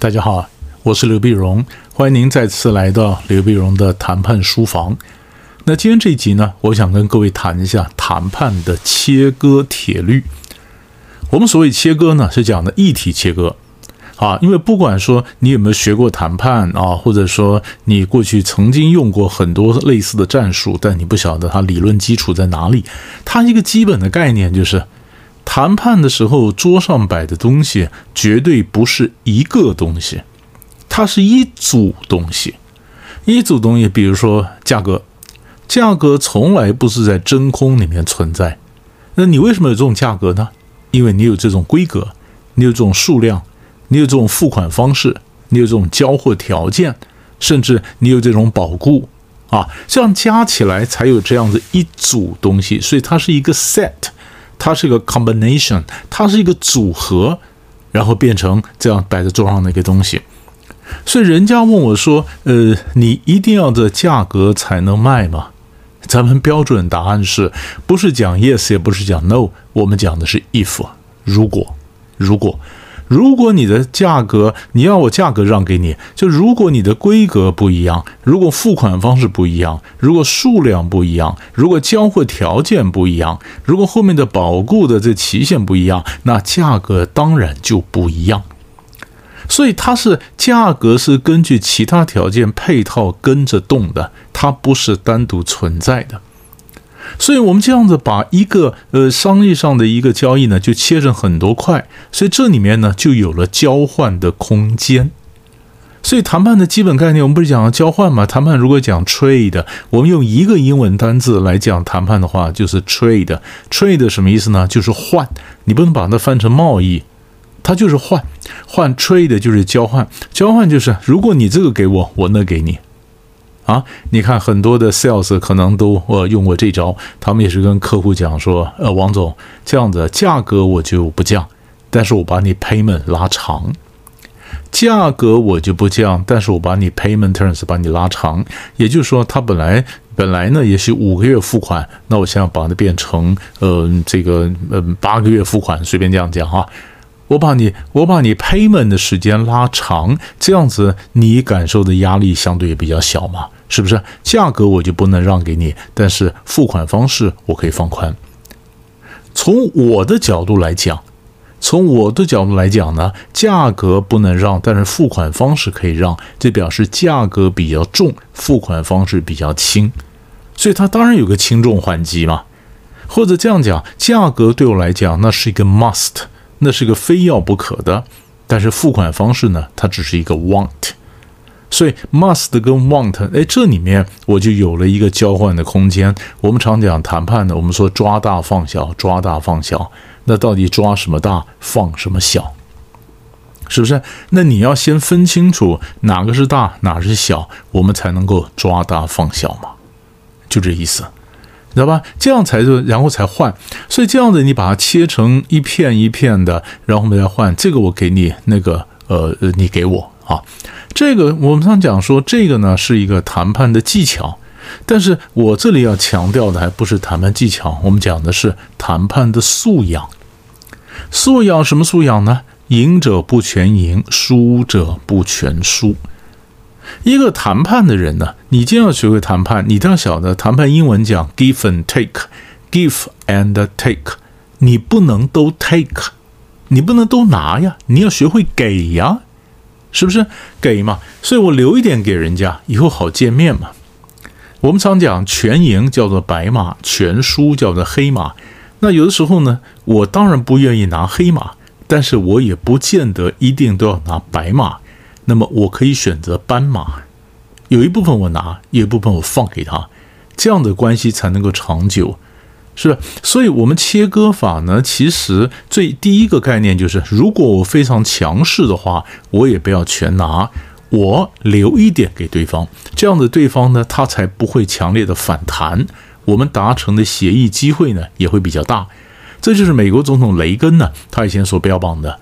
大家好，我是刘碧荣，欢迎您再次来到刘碧荣的谈判书房。那今天这一集呢，我想跟各位谈一下谈判的切割铁律。我们所谓切割呢，是讲的议题切割啊，因为不管说你有没有学过谈判啊，或者说你过去曾经用过很多类似的战术，但你不晓得它理论基础在哪里，它一个基本的概念就是。谈判的时候，桌上摆的东西绝对不是一个东西，它是一组东西。一组东西，比如说价格，价格从来不是在真空里面存在。那你为什么有这种价格呢？因为你有这种规格，你有这种数量，你有这种付款方式，你有这种交货条件，甚至你有这种保固啊，这样加起来才有这样子一组东西。所以它是一个 set。它是一个 combination，它是一个组合，然后变成这样摆在桌上的一个东西。所以人家问我说：“呃，你一定要这价格才能卖吗？”咱们标准答案是不是讲 yes，也不是讲 no，我们讲的是 if，如果，如果。如果你的价格，你要我价格让给你，就如果你的规格不一样，如果付款方式不一样，如果数量不一样，如果交货条件不一样，如果后面的保固的这期限不一样，那价格当然就不一样。所以它是价格是根据其他条件配套跟着动的，它不是单独存在的。所以，我们这样子把一个呃商业上的一个交易呢，就切成很多块，所以这里面呢就有了交换的空间。所以，谈判的基本概念，我们不是讲交换吗？谈判如果讲 trade，我们用一个英文单字来讲谈判的话，就是 trade。trade 什么意思呢？就是换。你不能把它翻成贸易，它就是换。换 trade 就是交换，交换就是如果你这个给我，我那给你。啊，你看很多的 sales 可能都呃用过这招，他们也是跟客户讲说，呃，王总这样子价格我就不降，但是我把你 payment 拉长，价格我就不降，但是我把你 payment terms 把你拉长，也就是说，他本来本来呢也是五个月付款，那我现在把它变成呃这个呃八个月付款，随便这样讲哈。我把你，我把你 payment 的时间拉长，这样子你感受的压力相对也比较小嘛，是不是？价格我就不能让给你，但是付款方式我可以放宽。从我的角度来讲，从我的角度来讲呢，价格不能让，但是付款方式可以让，这表示价格比较重，付款方式比较轻，所以它当然有个轻重缓急嘛。或者这样讲，价格对我来讲那是一个 must。那是个非要不可的，但是付款方式呢？它只是一个 want，所以 must 跟 want，哎，这里面我就有了一个交换的空间。我们常讲谈判的，我们说抓大放小，抓大放小。那到底抓什么大，放什么小？是不是？那你要先分清楚哪个是大，哪是小，我们才能够抓大放小嘛？就这意思。知道吧？这样才就，然后才换。所以这样子，你把它切成一片一片的，然后我们再换。这个我给你，那个呃呃，你给我啊。这个我们常讲说，这个呢是一个谈判的技巧。但是我这里要强调的还不是谈判技巧，我们讲的是谈判的素养。素养什么素养呢？赢者不全赢，输者不全输。一个谈判的人呢，你既要学会谈判，你都要晓得谈判英文讲 give and take，give and take，你不能都 take，你不能都拿呀，你要学会给呀，是不是给嘛？所以我留一点给人家，以后好见面嘛。我们常讲全赢叫做白马，全输叫做黑马。那有的时候呢，我当然不愿意拿黑马，但是我也不见得一定都要拿白马。那么我可以选择斑马，有一部分我拿，有一部分我放给他，这样的关系才能够长久，是吧？所以，我们切割法呢，其实最第一个概念就是，如果我非常强势的话，我也不要全拿，我留一点给对方，这样的对方呢，他才不会强烈的反弹，我们达成的协议机会呢也会比较大。这就是美国总统雷根呢，他以前所标榜的。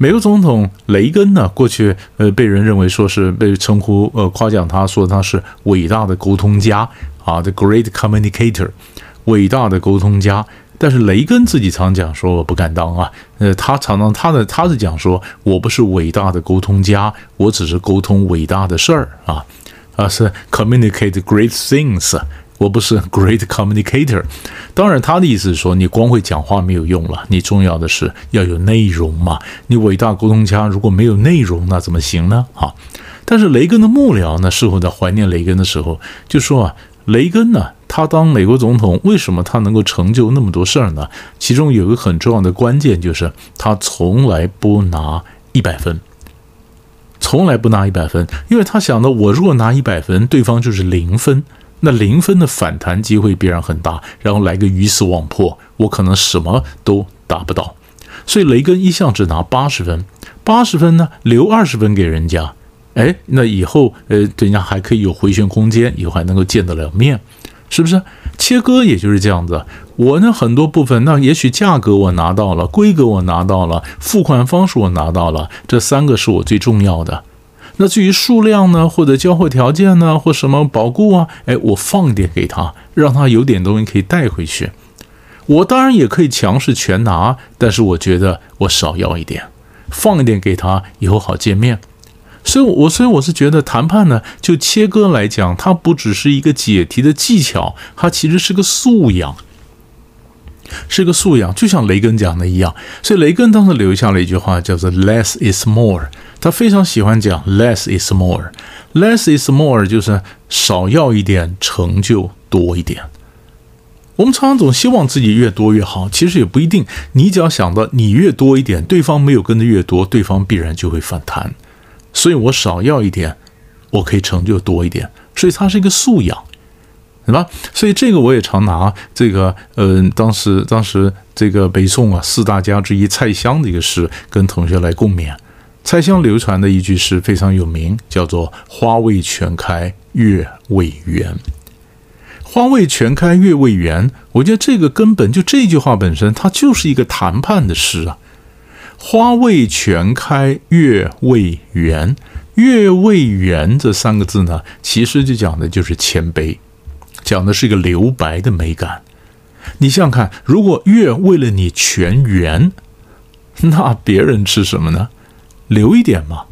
美国总统雷根呢，过去呃被人认为说是被称呼呃夸奖他说他是伟大的沟通家啊，the great communicator，伟大的沟通家。但是雷根自己常讲说我不敢当啊，呃，他常常他的他是讲说我不是伟大的沟通家，我只是沟通伟大的事儿啊，啊是 communicate great things，我不是 great communicator。当然他的意思是说你光会讲话没有用了，你重要的是要有内容嘛。你伟大沟通家如果没有内容，那怎么行呢？啊，但是雷根的幕僚呢，事后在怀念雷根的时候就说啊，雷根呢。他当美国总统，为什么他能够成就那么多事儿呢？其中有一个很重要的关键，就是他从来不拿一百分，从来不拿一百分，因为他想到，我如果拿一百分，对方就是零分，那零分的反弹机会必然很大，然后来个鱼死网破，我可能什么都达不到。所以雷根一向只拿八十分，八十分呢，留二十分给人家，哎，那以后呃，人家还可以有回旋空间，以后还能够见得了面。是不是切割也就是这样子？我呢很多部分，那也许价格我拿到了，规格我拿到了，付款方式我拿到了，这三个是我最重要的。那至于数量呢，或者交货条件呢，或什么保固啊，哎，我放一点给他，让他有点东西可以带回去。我当然也可以强势全拿，但是我觉得我少要一点，放一点给他，以后好见面。所以，我所以我是觉得谈判呢，就切割来讲，它不只是一个解题的技巧，它其实是个素养，是个素养，就像雷根讲的一样。所以，雷根当时留下了一句话，叫做 “less is more”。他非常喜欢讲 “less is more”，“less is more” 就是少要一点，成就多一点。我们常常总希望自己越多越好，其实也不一定。你只要想到你越多一点，对方没有跟的越多，对方必然就会反弹。所以我少要一点，我可以成就多一点，所以它是一个素养，对吧？所以这个我也常拿这个，嗯，当时当时这个北宋啊四大家之一蔡襄的一个诗跟同学来共勉。蔡襄流传的一句诗非常有名，叫做“花未全开月未圆”。花未全开月未圆，我觉得这个根本就这句话本身，它就是一个谈判的诗啊。花未全开月未圆，月未圆这三个字呢，其实就讲的就是谦卑，讲的是一个留白的美感。你想想看，如果月为了你全圆，那别人吃什么呢？留一点嘛。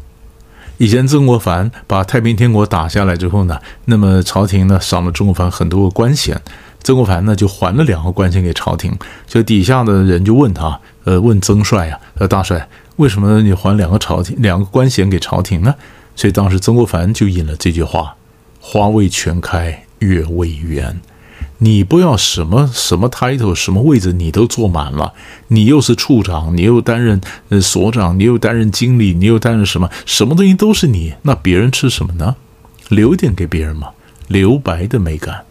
以前曾国藩把太平天国打下来之后呢，那么朝廷呢赏了曾国藩很多个官衔。曾国藩呢，就还了两个官衔给朝廷，就底下的人就问他，呃，问曾帅啊，呃，大帅，为什么你还两个朝廷两个官衔给朝廷呢？所以当时曾国藩就引了这句话：“花未全开月未圆。”你不要什么什么 title 什么位置你都坐满了，你又是处长，你又担任呃所长，你又担任经理，你又担任什么什么东西都是你，那别人吃什么呢？留点给别人嘛，留白的美感。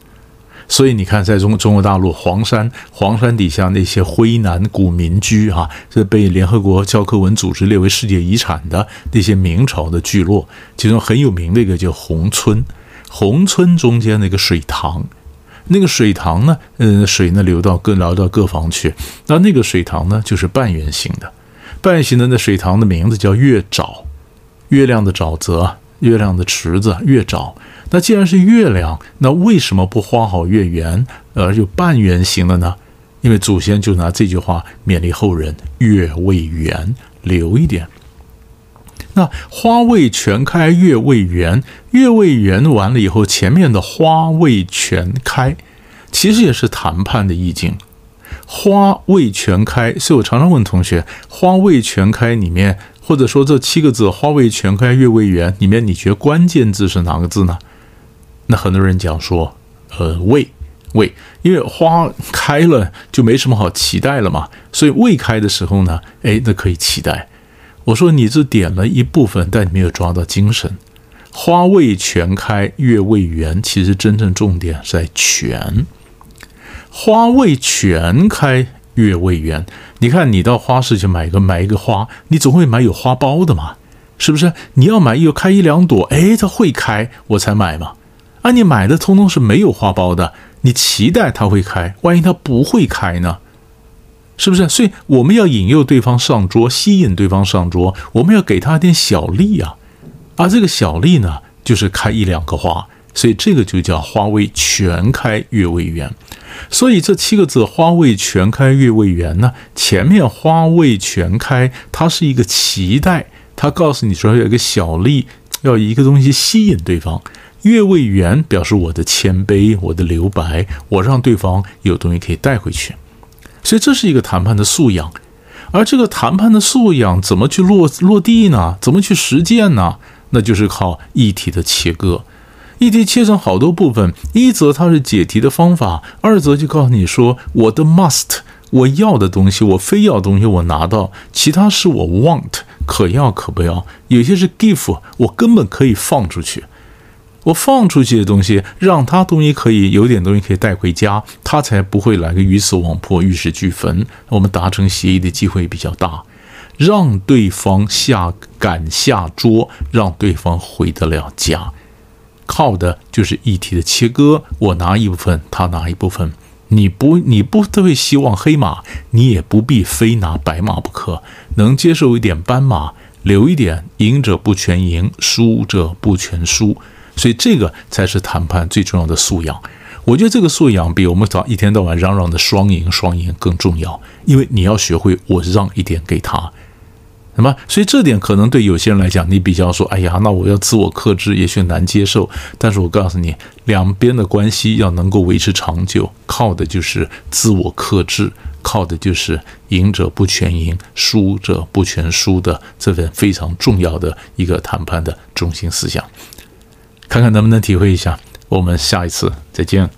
所以你看，在中中国大陆黄山，黄山底下那些徽南古民居啊，这被联合国教科文组织列为世界遗产的那些明朝的聚落，其中很有名的一个叫宏村。宏村中间那个水塘，那个水塘呢，嗯，水呢流到各流到各房去。那那个水塘呢，就是半圆形的，半圆形的那水塘的名字叫月沼，月亮的沼泽，月亮的池子，月沼。那既然是月亮，那为什么不画好月圆，而又半圆形的呢？因为祖先就拿这句话勉励后人：月未圆，留一点。那花未全开，月未圆，月未圆完了以后，前面的花未全开，其实也是谈判的意境。花未全开，所以我常常问同学：花未全开里面，或者说这七个字“花未全开，月未圆”里面，你觉得关键字是哪个字呢？那很多人讲说，呃，未未，因为花开了就没什么好期待了嘛，所以未开的时候呢，哎，那可以期待。我说你只点了一部分，但你没有抓到精神。花未全开，月未圆，其实真正重点在全。花未全开，月未圆。你看，你到花市去买个买一个花，你总会买有花苞的嘛，是不是？你要买有开一两朵，哎，它会开，我才买嘛。啊，你买的通通是没有花苞的，你期待它会开，万一它不会开呢？是不是？所以我们要引诱对方上桌，吸引对方上桌，我们要给他点小利啊！啊，这个小利呢，就是开一两个花，所以这个就叫花未全开月未圆。所以这七个字“花未全开月未圆”呢，前面“花未全开”它是一个期待，它告诉你说有一个小利，要一个东西吸引对方。月未圆表示我的谦卑，我的留白，我让对方有东西可以带回去。所以这是一个谈判的素养。而这个谈判的素养怎么去落落地呢？怎么去实践呢？那就是靠议题的切割。议题切成好多部分，一则它是解题的方法，二则就告诉你说我的 must，我要的东西，我非要的东西我拿到，其他是我 want，可要可不要，有些是 give，我根本可以放出去。我放出去的东西，让他东西可以有点东西可以带回家，他才不会来个鱼死网破、玉石俱焚。我们达成协议的机会比较大，让对方下敢下桌，让对方回得了家，靠的就是议题的切割。我拿一部分，他拿一部分。你不，你不特别希望黑马，你也不必非拿白马不可，能接受一点斑马，留一点，赢者不全赢，输者不全输。所以这个才是谈判最重要的素养。我觉得这个素养比我们早一天到晚嚷嚷的双赢双赢更重要，因为你要学会我让一点给他。那么，所以这点可能对有些人来讲，你比较说，哎呀，那我要自我克制，也许难接受。但是我告诉你，两边的关系要能够维持长久，靠的就是自我克制，靠的就是赢者不全赢，输者不全输的这份非常重要的一个谈判的中心思想。看看能不能体会一下，我们下一次再见。